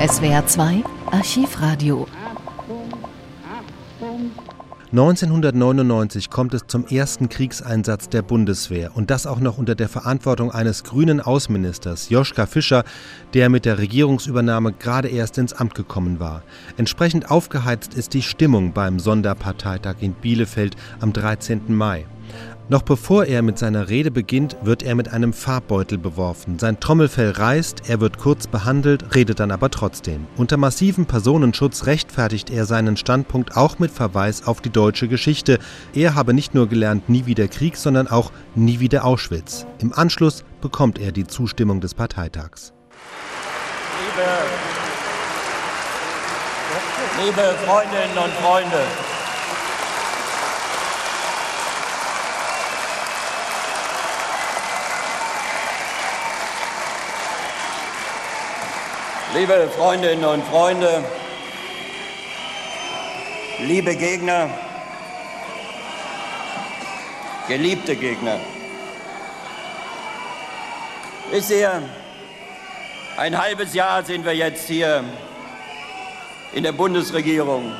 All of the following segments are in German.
SWR 2 Archivradio 1999 kommt es zum ersten Kriegseinsatz der Bundeswehr und das auch noch unter der Verantwortung eines grünen Außenministers, Joschka Fischer, der mit der Regierungsübernahme gerade erst ins Amt gekommen war. Entsprechend aufgeheizt ist die Stimmung beim Sonderparteitag in Bielefeld am 13. Mai. Noch bevor er mit seiner Rede beginnt, wird er mit einem Farbbeutel beworfen. Sein Trommelfell reißt, er wird kurz behandelt, redet dann aber trotzdem. Unter massivem Personenschutz rechtfertigt er seinen Standpunkt auch mit Verweis auf die deutsche Geschichte. Er habe nicht nur gelernt nie wieder Krieg, sondern auch nie wieder Auschwitz. Im Anschluss bekommt er die Zustimmung des Parteitags. Liebe, liebe Freundinnen und Freunde, Liebe Freundinnen und Freunde, liebe Gegner, geliebte Gegner, wisst ihr, ein halbes Jahr sind wir jetzt hier in der Bundesregierung.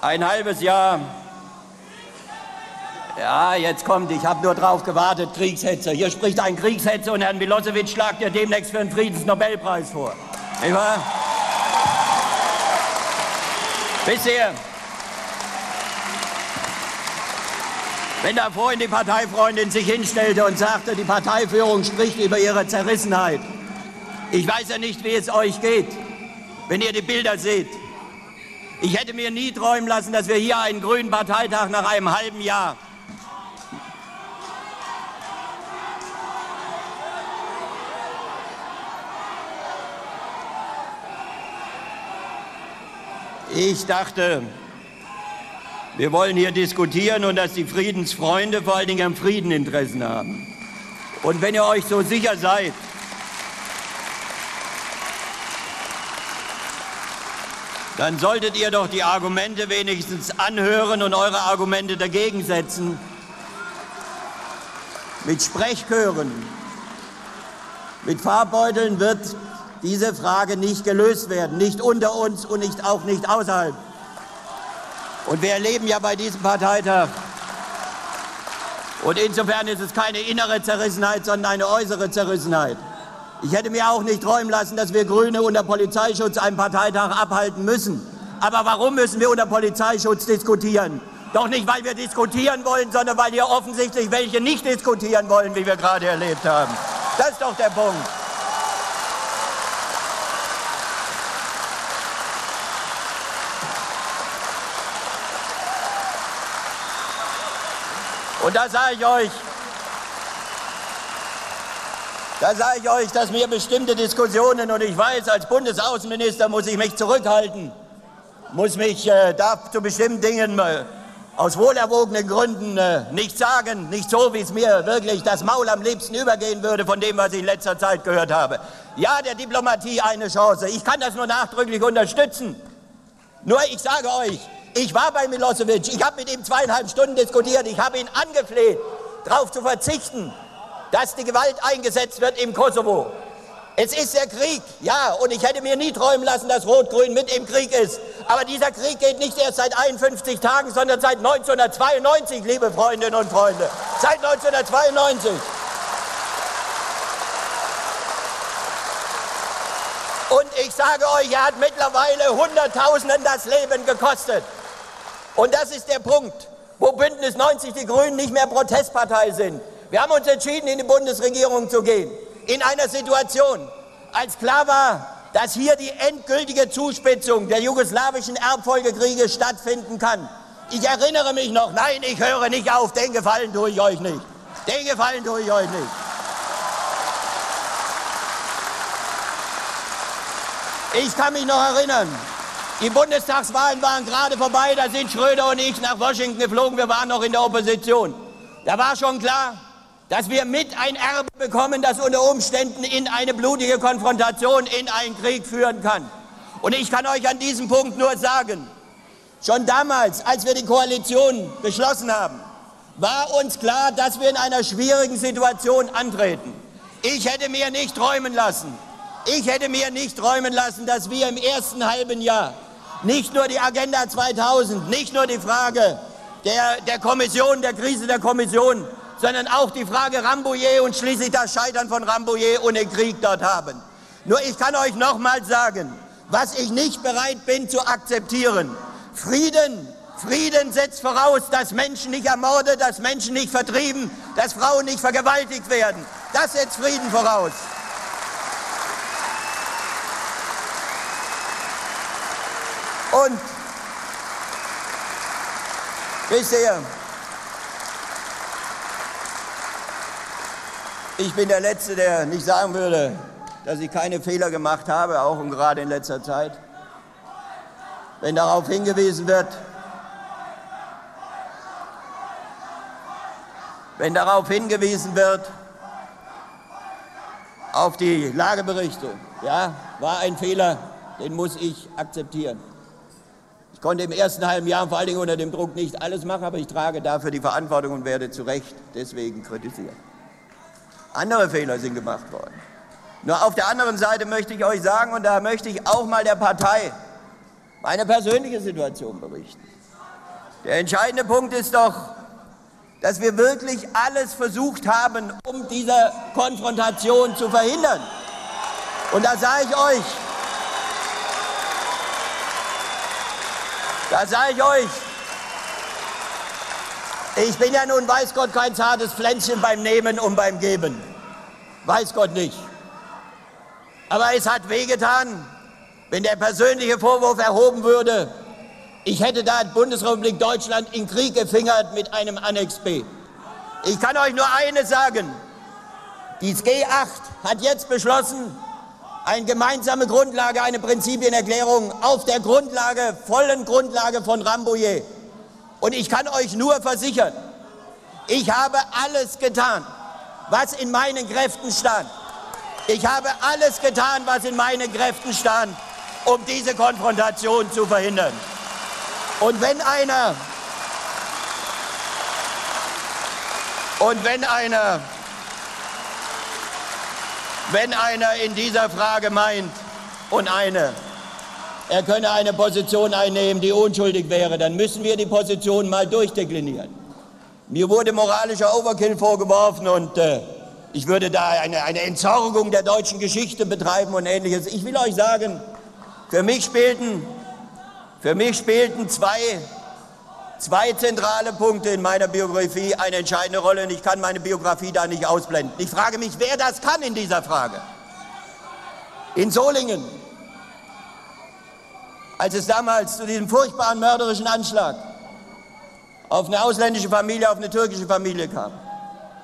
Ein halbes Jahr ja, jetzt kommt, ich habe nur drauf gewartet, Kriegshetzer. Hier spricht ein Kriegshetzer und Herrn Milosevic schlagt ihr demnächst für einen Friedensnobelpreis vor. Nicht wahr? Bisher, wenn da vorhin die Parteifreundin sich hinstellte und sagte, die Parteiführung spricht über ihre Zerrissenheit. Ich weiß ja nicht, wie es euch geht, wenn ihr die Bilder seht. Ich hätte mir nie träumen lassen, dass wir hier einen grünen Parteitag nach einem halben Jahr Ich dachte, wir wollen hier diskutieren und dass die Friedensfreunde vor allen Dingen am Frieden Interessen haben. Und wenn ihr euch so sicher seid, dann solltet ihr doch die Argumente wenigstens anhören und eure Argumente dagegen setzen. Mit Sprechchören, mit Farbbeuteln wird diese Frage nicht gelöst werden, nicht unter uns und nicht, auch nicht außerhalb. Und wir erleben ja bei diesem Parteitag, und insofern ist es keine innere Zerrissenheit, sondern eine äußere Zerrissenheit. Ich hätte mir auch nicht träumen lassen, dass wir Grüne unter Polizeischutz einen Parteitag abhalten müssen. Aber warum müssen wir unter Polizeischutz diskutieren? Doch nicht, weil wir diskutieren wollen, sondern weil hier offensichtlich welche nicht diskutieren wollen, wie wir gerade erlebt haben. Das ist doch der Punkt. Und da sage ich euch, da sage ich euch, dass mir bestimmte Diskussionen, und ich weiß, als Bundesaußenminister muss ich mich zurückhalten, muss mich äh, darf zu bestimmten Dingen äh, aus wohlerwogenen Gründen äh, nicht sagen, nicht so, wie es mir wirklich das Maul am liebsten übergehen würde von dem, was ich in letzter Zeit gehört habe. Ja, der Diplomatie eine Chance. Ich kann das nur nachdrücklich unterstützen. Nur ich sage euch, ich war bei Milosevic, ich habe mit ihm zweieinhalb Stunden diskutiert, ich habe ihn angefleht, darauf zu verzichten, dass die Gewalt eingesetzt wird im Kosovo. Es ist der Krieg, ja, und ich hätte mir nie träumen lassen, dass Rot-Grün mit im Krieg ist. Aber dieser Krieg geht nicht erst seit 51 Tagen, sondern seit 1992, liebe Freundinnen und Freunde. Seit 1992. Und ich sage euch, er hat mittlerweile Hunderttausenden das Leben gekostet. Und das ist der Punkt, wo Bündnis 90 die Grünen nicht mehr Protestpartei sind. Wir haben uns entschieden, in die Bundesregierung zu gehen. In einer Situation, als klar war, dass hier die endgültige Zuspitzung der jugoslawischen Erbfolgekriege stattfinden kann. Ich erinnere mich noch, nein, ich höre nicht auf, den Gefallen tue ich euch nicht. Den Gefallen tue ich euch nicht. Ich kann mich noch erinnern, die Bundestagswahlen waren gerade vorbei, da sind Schröder und ich nach Washington geflogen, wir waren noch in der Opposition. Da war schon klar, dass wir mit ein Erbe bekommen, das unter Umständen in eine blutige Konfrontation, in einen Krieg führen kann. Und ich kann euch an diesem Punkt nur sagen, schon damals, als wir die Koalition beschlossen haben, war uns klar, dass wir in einer schwierigen Situation antreten. Ich hätte mir nicht träumen lassen, Ich hätte mir nicht träumen lassen, dass wir im ersten halben Jahr nicht nur die Agenda 2000, nicht nur die Frage der, der Kommission, der Krise der Kommission, sondern auch die Frage Rambouillet und schließlich das Scheitern von Rambouillet und den Krieg dort haben. Nur ich kann euch noch mal sagen, was ich nicht bereit bin zu akzeptieren. Frieden, Frieden setzt voraus, dass Menschen nicht ermordet, dass Menschen nicht vertrieben, dass Frauen nicht vergewaltigt werden. Das setzt Frieden voraus. Und wisst ihr, ich bin der Letzte, der nicht sagen würde, dass ich keine Fehler gemacht habe, auch und gerade in letzter Zeit. Wenn darauf hingewiesen wird, wenn darauf hingewiesen wird, auf die Lageberichte, ja, war ein Fehler, den muss ich akzeptieren. Ich konnte im ersten halben Jahr vor allen Dingen unter dem Druck nicht alles machen, aber ich trage dafür die Verantwortung und werde zu Recht deswegen kritisiert. Andere Fehler sind gemacht worden. Nur auf der anderen Seite möchte ich euch sagen, und da möchte ich auch mal der Partei meine persönliche Situation berichten. Der entscheidende Punkt ist doch, dass wir wirklich alles versucht haben, um diese Konfrontation zu verhindern. Und da sage ich euch, Da sage ich euch, ich bin ja nun, weiß Gott, kein zartes Pflänzchen beim Nehmen und beim Geben. Weiß Gott nicht. Aber es hat wehgetan, wenn der persönliche Vorwurf erhoben würde, ich hätte da Bundesrepublik Deutschland in Krieg gefingert mit einem Annex B. Ich kann euch nur eines sagen. Die G8 hat jetzt beschlossen, eine gemeinsame Grundlage, eine Prinzipienerklärung auf der Grundlage, vollen Grundlage von Rambouillet. Und ich kann euch nur versichern, ich habe alles getan, was in meinen Kräften stand. Ich habe alles getan, was in meinen Kräften stand, um diese Konfrontation zu verhindern. Und wenn einer, und wenn einer wenn einer in dieser Frage meint und eine, er könne eine Position einnehmen, die unschuldig wäre, dann müssen wir die Position mal durchdeklinieren. Mir wurde moralischer Overkill vorgeworfen und äh, ich würde da eine, eine Entsorgung der deutschen Geschichte betreiben und ähnliches. Ich will euch sagen, für mich spielten, für mich spielten zwei zwei zentrale Punkte in meiner Biografie eine entscheidende Rolle und ich kann meine Biografie da nicht ausblenden. Ich frage mich, wer das kann in dieser Frage. In Solingen, als es damals zu diesem furchtbaren mörderischen Anschlag auf eine ausländische Familie, auf eine türkische Familie kam,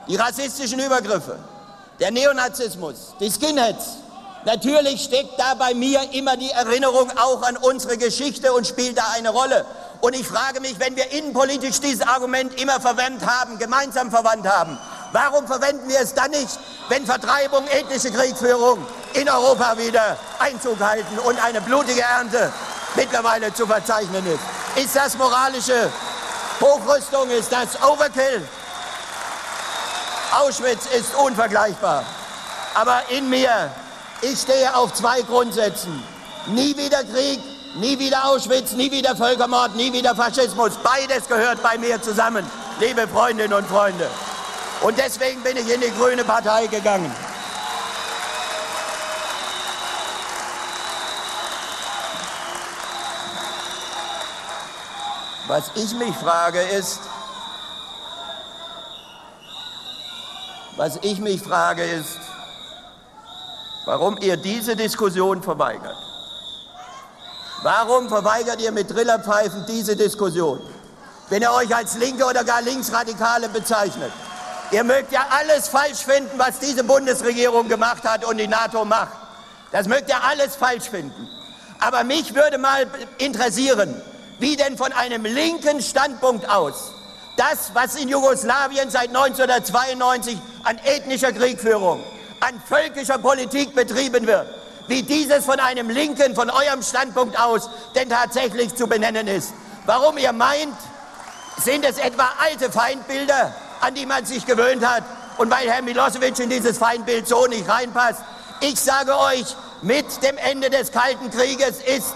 die rassistischen Übergriffe, der Neonazismus, die Skinheads, Natürlich steckt da bei mir immer die Erinnerung auch an unsere Geschichte und spielt da eine Rolle. Und ich frage mich, wenn wir innenpolitisch dieses Argument immer verwendet haben, gemeinsam verwandt haben, warum verwenden wir es dann nicht, wenn Vertreibung, ethnische Kriegführung in Europa wieder Einzug halten und eine blutige Ernte mittlerweile zu verzeichnen ist? Ist das moralische Hochrüstung? Ist das Overkill? Auschwitz ist unvergleichbar. Aber in mir, ich stehe auf zwei Grundsätzen. Nie wieder Krieg, Nie wieder Auschwitz, nie wieder Völkermord, nie wieder Faschismus. Beides gehört bei mir zusammen, liebe Freundinnen und Freunde. Und deswegen bin ich in die Grüne Partei gegangen. Was ich mich frage ist, was ich mich frage ist, warum ihr diese Diskussion verweigert. Warum verweigert ihr mit Trillerpfeifen diese Diskussion? Wenn ihr euch als Linke oder gar Linksradikale bezeichnet. Ihr mögt ja alles falsch finden, was diese Bundesregierung gemacht hat und die NATO macht. Das mögt ihr alles falsch finden. Aber mich würde mal interessieren, wie denn von einem linken Standpunkt aus das, was in Jugoslawien seit 1992 an ethnischer Kriegführung, an völkischer Politik betrieben wird, wie dieses von einem Linken, von eurem Standpunkt aus, denn tatsächlich zu benennen ist. Warum ihr meint, sind es etwa alte Feindbilder, an die man sich gewöhnt hat und weil Herr Milosevic in dieses Feindbild so nicht reinpasst. Ich sage euch, mit dem Ende des Kalten Krieges ist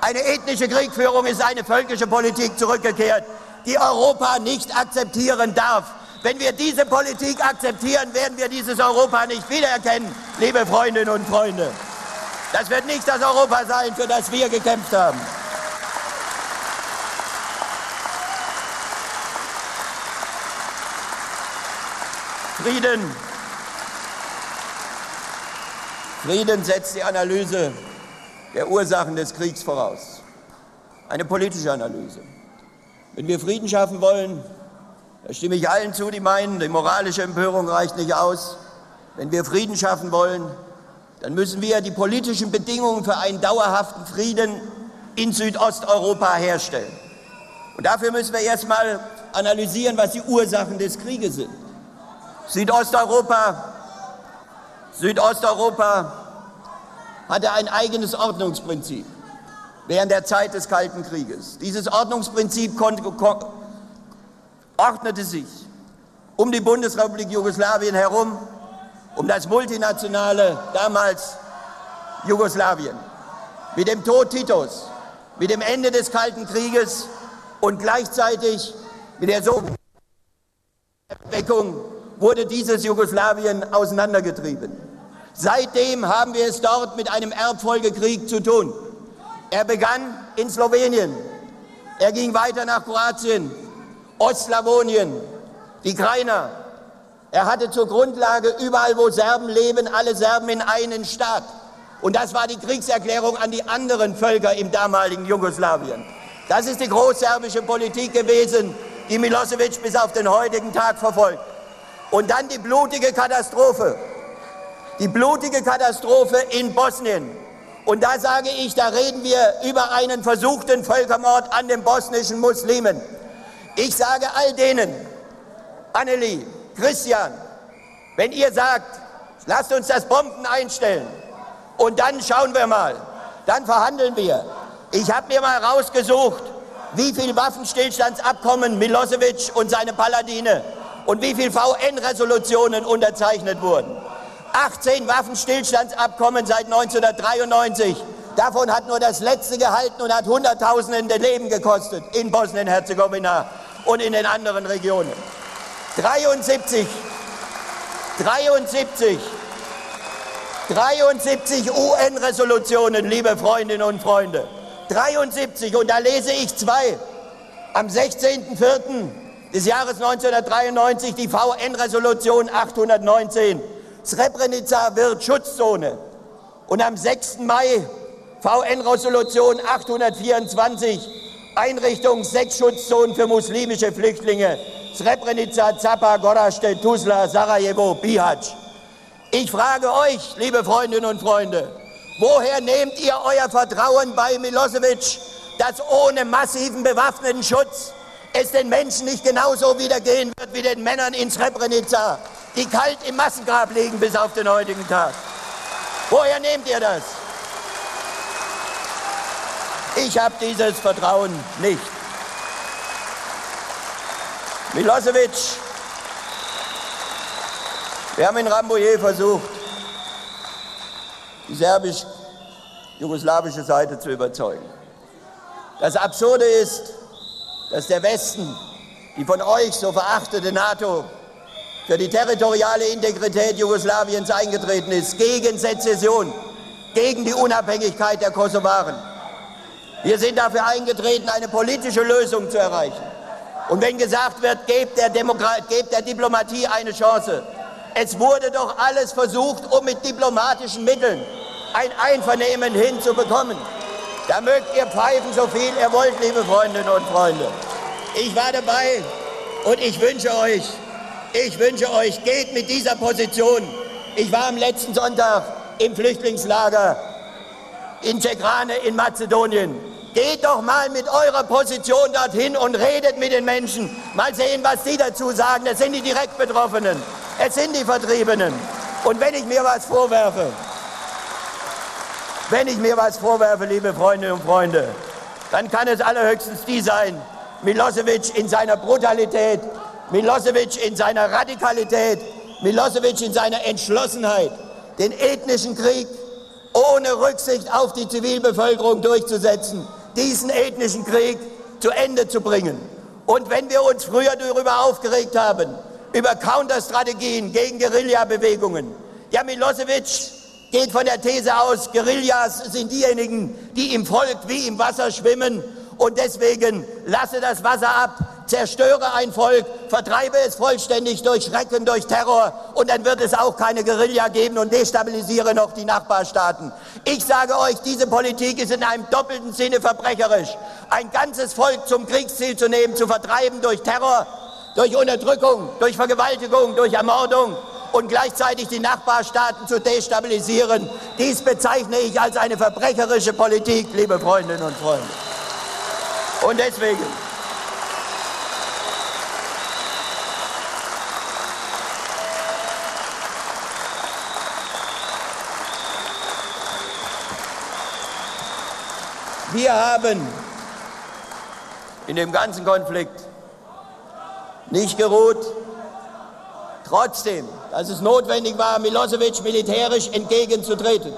eine ethnische Kriegführung, ist eine völkische Politik zurückgekehrt, die Europa nicht akzeptieren darf. Wenn wir diese Politik akzeptieren, werden wir dieses Europa nicht wiedererkennen, liebe Freundinnen und Freunde. Das wird nicht das Europa sein, für das wir gekämpft haben. Frieden. Frieden setzt die Analyse der Ursachen des Kriegs voraus. Eine politische Analyse. Wenn wir Frieden schaffen wollen, da stimme ich allen zu, die meinen, die moralische Empörung reicht nicht aus. Wenn wir Frieden schaffen wollen, dann müssen wir die politischen Bedingungen für einen dauerhaften Frieden in Südosteuropa herstellen. Und dafür müssen wir erstmal analysieren, was die Ursachen des Krieges sind. Südosteuropa, Südosteuropa hatte ein eigenes Ordnungsprinzip während der Zeit des Kalten Krieges. Dieses Ordnungsprinzip ordnete sich um die Bundesrepublik Jugoslawien herum, um das multinationale damals Jugoslawien. Mit dem Tod Titos, mit dem Ende des Kalten Krieges und gleichzeitig mit der Sowjetweckung wurde dieses Jugoslawien auseinandergetrieben. Seitdem haben wir es dort mit einem Erbfolgekrieg zu tun. Er begann in Slowenien, er ging weiter nach Kroatien, Ostslawonien, die Krainer. Er hatte zur Grundlage, überall wo Serben leben, alle Serben in einen Staat. Und das war die Kriegserklärung an die anderen Völker im damaligen Jugoslawien. Das ist die großserbische Politik gewesen, die Milosevic bis auf den heutigen Tag verfolgt. Und dann die blutige Katastrophe. Die blutige Katastrophe in Bosnien. Und da sage ich, da reden wir über einen versuchten Völkermord an den bosnischen Muslimen. Ich sage all denen, Annelie, Christian, wenn ihr sagt, lasst uns das Bomben einstellen und dann schauen wir mal, dann verhandeln wir. Ich habe mir mal rausgesucht, wie viel Waffenstillstandsabkommen Milosevic und seine Paladine und wie viele VN-Resolutionen unterzeichnet wurden. 18 Waffenstillstandsabkommen seit 1993. Davon hat nur das letzte gehalten und hat Hunderttausende Leben gekostet in Bosnien-Herzegowina und in den anderen Regionen. 73, 73, 73 UN-Resolutionen, liebe Freundinnen und Freunde. 73 und da lese ich zwei. Am 16.04. des Jahres 1993 die VN-Resolution 819. Srebrenica wird Schutzzone. Und am 6. Mai VN-Resolution 824 Einrichtung sechs Schutzzonen für muslimische Flüchtlinge. Srebrenica, Zapa, Gorazde, Tuzla, Sarajevo, Bihać. Ich frage euch, liebe Freundinnen und Freunde, woher nehmt ihr euer Vertrauen bei Milosevic, dass ohne massiven bewaffneten Schutz es den Menschen nicht genauso wieder gehen wird wie den Männern in Srebrenica, die kalt im Massengrab liegen bis auf den heutigen Tag? Woher nehmt ihr das? Ich habe dieses Vertrauen nicht. Milosevic, wir haben in Rambouillet versucht, die serbisch-jugoslawische Seite zu überzeugen. Das Absurde ist, dass der Westen, die von euch so verachtete NATO, für die territoriale Integrität Jugoslawiens eingetreten ist, gegen Sezession, gegen die Unabhängigkeit der Kosovaren. Wir sind dafür eingetreten, eine politische Lösung zu erreichen. Und wenn gesagt wird, gebt der, gebt der Diplomatie eine Chance. Es wurde doch alles versucht, um mit diplomatischen Mitteln ein Einvernehmen hinzubekommen. Da mögt ihr pfeifen, so viel ihr wollt, liebe Freundinnen und Freunde. Ich war dabei und ich wünsche euch, ich wünsche euch, geht mit dieser Position. Ich war am letzten Sonntag im Flüchtlingslager in Cegrane in Mazedonien. Geht doch mal mit eurer Position dorthin und redet mit den Menschen. Mal sehen, was sie dazu sagen. Es sind die direkt Betroffenen. Es sind die Vertriebenen. Und wenn ich mir was vorwerfe, wenn ich mir was vorwerfe, liebe Freundinnen und Freunde, dann kann es allerhöchstens die sein, Milosevic in seiner Brutalität, Milosevic in seiner Radikalität, Milosevic in seiner Entschlossenheit, den ethnischen Krieg ohne Rücksicht auf die Zivilbevölkerung durchzusetzen, diesen ethnischen Krieg zu Ende zu bringen. Und wenn wir uns früher darüber aufgeregt haben, über Counterstrategien gegen Guerillabewegungen, ja, Milosevic geht von der These aus, Guerillas sind diejenigen, die im Volk wie im Wasser schwimmen und deswegen lasse das Wasser ab, zerstöre ein Volk, vertreibe es vollständig durch Schrecken, durch Terror und dann wird es auch keine Guerilla geben und destabilisiere noch die Nachbarstaaten. Ich sage euch, diese Politik ist in einem doppelten Sinne verbrecherisch. Ein ganzes Volk zum Kriegsziel zu nehmen, zu vertreiben durch Terror, durch Unterdrückung, durch Vergewaltigung, durch Ermordung und gleichzeitig die Nachbarstaaten zu destabilisieren. Dies bezeichne ich als eine verbrecherische Politik, liebe Freundinnen und Freunde. Und deswegen Wir haben in dem ganzen Konflikt nicht geruht, trotzdem, dass es notwendig war, Milosevic militärisch entgegenzutreten.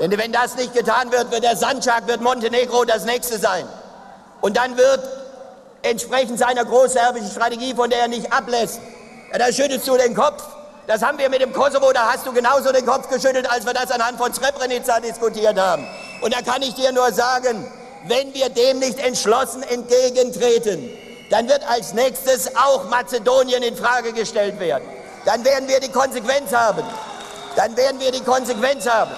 Denn wenn das nicht getan wird, wird der Sandschak, wird Montenegro das nächste sein. Und dann wird entsprechend seiner großserbischen Strategie, von der er nicht ablässt, ja, da schüttelst du den Kopf. Das haben wir mit dem Kosovo, da hast du genauso den Kopf geschüttelt, als wir das anhand von Srebrenica diskutiert haben. Und da kann ich dir nur sagen, wenn wir dem nicht entschlossen entgegentreten, dann wird als nächstes auch Mazedonien in Frage gestellt werden. Dann werden wir die Konsequenz haben. Dann werden wir die Konsequenz haben,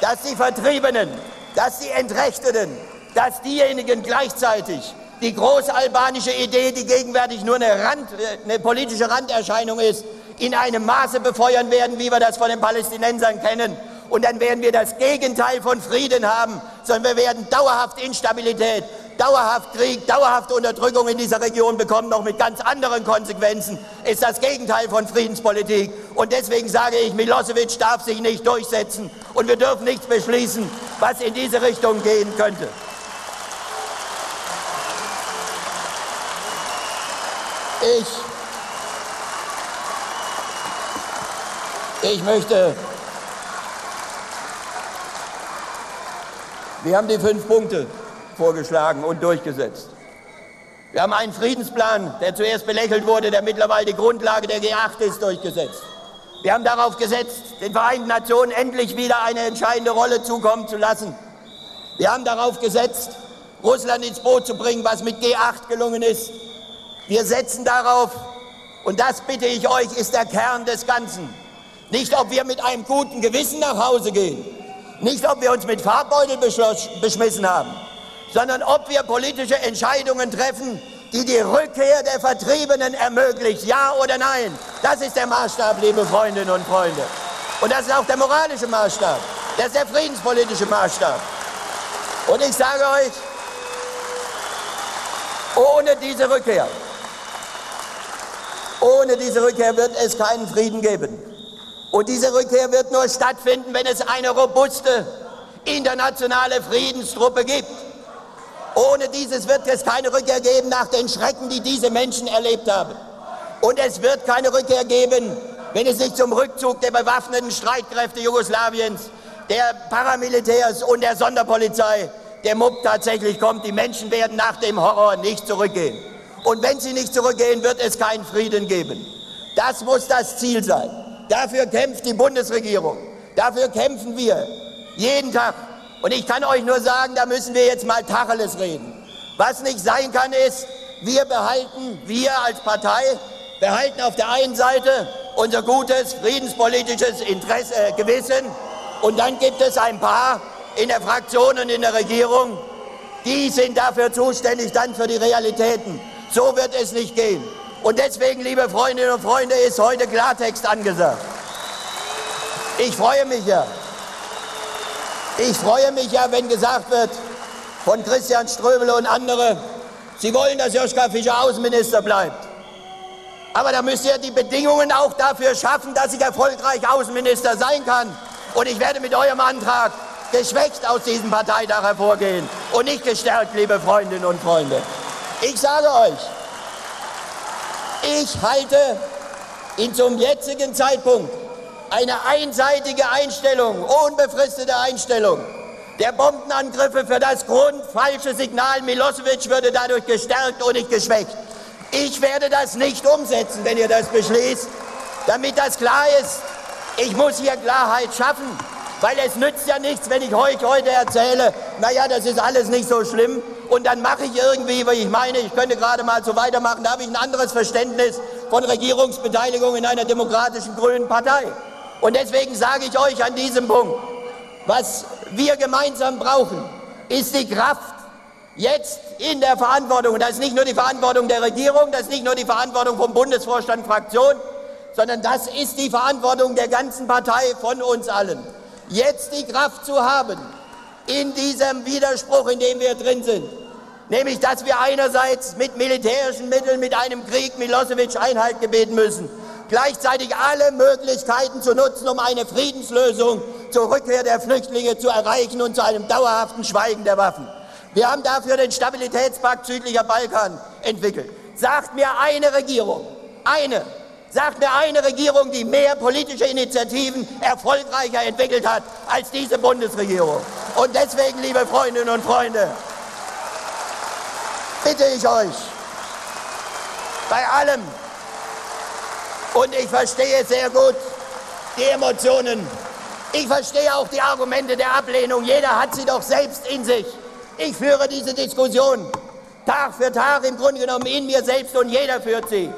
dass die Vertriebenen, dass die Entrechteten, dass diejenigen gleichzeitig die große albanische Idee, die gegenwärtig nur eine, Rand, eine politische Randerscheinung ist, in einem Maße befeuern werden, wie wir das von den Palästinensern kennen. Und dann werden wir das Gegenteil von Frieden haben, sondern wir werden dauerhaft Instabilität, dauerhaft Krieg, dauerhafte Unterdrückung in dieser Region bekommen, noch mit ganz anderen Konsequenzen, ist das Gegenteil von Friedenspolitik. Und deswegen sage ich, Milosevic darf sich nicht durchsetzen und wir dürfen nichts beschließen, was in diese Richtung gehen könnte. Ich, ich möchte, wir haben die fünf Punkte vorgeschlagen und durchgesetzt. Wir haben einen Friedensplan, der zuerst belächelt wurde, der mittlerweile die Grundlage der G8 ist, durchgesetzt. Wir haben darauf gesetzt, den Vereinten Nationen endlich wieder eine entscheidende Rolle zukommen zu lassen. Wir haben darauf gesetzt, Russland ins Boot zu bringen, was mit G8 gelungen ist. Wir setzen darauf, und das bitte ich euch, ist der Kern des Ganzen. Nicht, ob wir mit einem guten Gewissen nach Hause gehen, nicht, ob wir uns mit Farbbeutel beschmissen haben, sondern ob wir politische Entscheidungen treffen, die die Rückkehr der Vertriebenen ermöglicht, ja oder nein. Das ist der Maßstab, liebe Freundinnen und Freunde. Und das ist auch der moralische Maßstab. Das ist der friedenspolitische Maßstab. Und ich sage euch, ohne diese Rückkehr ohne diese Rückkehr wird es keinen Frieden geben. Und diese Rückkehr wird nur stattfinden, wenn es eine robuste internationale Friedenstruppe gibt. Ohne dieses wird es keine Rückkehr geben nach den Schrecken, die diese Menschen erlebt haben. Und es wird keine Rückkehr geben, wenn es nicht zum Rückzug der bewaffneten Streitkräfte Jugoslawiens, der Paramilitärs und der Sonderpolizei, der MUP tatsächlich kommt. Die Menschen werden nach dem Horror nicht zurückgehen. Und wenn sie nicht zurückgehen, wird es keinen Frieden geben. Das muss das Ziel sein. Dafür kämpft die Bundesregierung. Dafür kämpfen wir jeden Tag. Und ich kann euch nur sagen, da müssen wir jetzt mal Tacheles reden. Was nicht sein kann, ist, wir behalten, wir als Partei, behalten auf der einen Seite unser gutes friedenspolitisches Interesse, äh, Gewissen und dann gibt es ein paar in der Fraktion und in der Regierung, die sind dafür zuständig, dann für die Realitäten. So wird es nicht gehen. Und deswegen, liebe Freundinnen und Freunde, ist heute Klartext angesagt. Ich freue mich ja. Ich freue mich ja, wenn gesagt wird von Christian Ströbele und andere, sie wollen, dass Joschka Fischer Außenminister bleibt. Aber da müsst ihr die Bedingungen auch dafür schaffen, dass ich erfolgreich Außenminister sein kann. Und ich werde mit eurem Antrag geschwächt aus diesem Parteitag hervorgehen und nicht gestärkt, liebe Freundinnen und Freunde. Ich sage euch, ich halte ihn zum jetzigen Zeitpunkt eine einseitige Einstellung, unbefristete Einstellung der Bombenangriffe für das grundfalsche Signal Milosevic würde dadurch gestärkt und nicht geschwächt. Ich werde das nicht umsetzen, wenn ihr das beschließt, damit das klar ist. Ich muss hier Klarheit schaffen, weil es nützt ja nichts, wenn ich euch heute erzähle, naja, das ist alles nicht so schlimm. Und dann mache ich irgendwie, weil ich meine, ich könnte gerade mal so weitermachen, da habe ich ein anderes Verständnis von Regierungsbeteiligung in einer demokratischen grünen Partei. Und deswegen sage ich euch an diesem Punkt, was wir gemeinsam brauchen, ist die Kraft, jetzt in der Verantwortung, und das ist nicht nur die Verantwortung der Regierung, das ist nicht nur die Verantwortung vom Bundesvorstand Fraktion, sondern das ist die Verantwortung der ganzen Partei von uns allen, jetzt die Kraft zu haben, in diesem Widerspruch, in dem wir drin sind, nämlich dass wir einerseits mit militärischen Mitteln, mit einem Krieg Milosevic Einhalt gebeten müssen, gleichzeitig alle Möglichkeiten zu nutzen, um eine Friedenslösung zur Rückkehr der Flüchtlinge zu erreichen und zu einem dauerhaften Schweigen der Waffen. Wir haben dafür den Stabilitätspakt südlicher Balkan entwickelt. Sagt mir eine Regierung, eine, sagt mir eine Regierung, die mehr politische Initiativen erfolgreicher entwickelt hat als diese Bundesregierung. Und deswegen, liebe Freundinnen und Freunde, bitte ich euch, bei allem, und ich verstehe sehr gut die Emotionen. Ich verstehe auch die Argumente der Ablehnung. Jeder hat sie doch selbst in sich. Ich führe diese Diskussion Tag für Tag im Grunde genommen in mir selbst und jeder führt sie.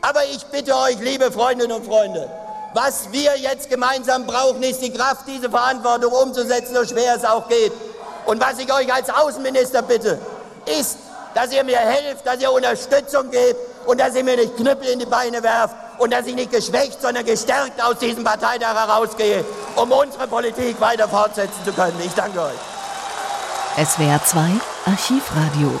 Aber ich bitte euch, liebe Freundinnen und Freunde, was wir jetzt gemeinsam brauchen, ist die Kraft, diese Verantwortung umzusetzen, so schwer es auch geht. Und was ich euch als Außenminister bitte, ist, dass ihr mir helft, dass ihr Unterstützung gebt und dass ihr mir nicht Knüppel in die Beine werft und dass ich nicht geschwächt, sondern gestärkt aus diesem Parteitag herausgehe, um unsere Politik weiter fortsetzen zu können. Ich danke euch. SWR 2 Archivradio.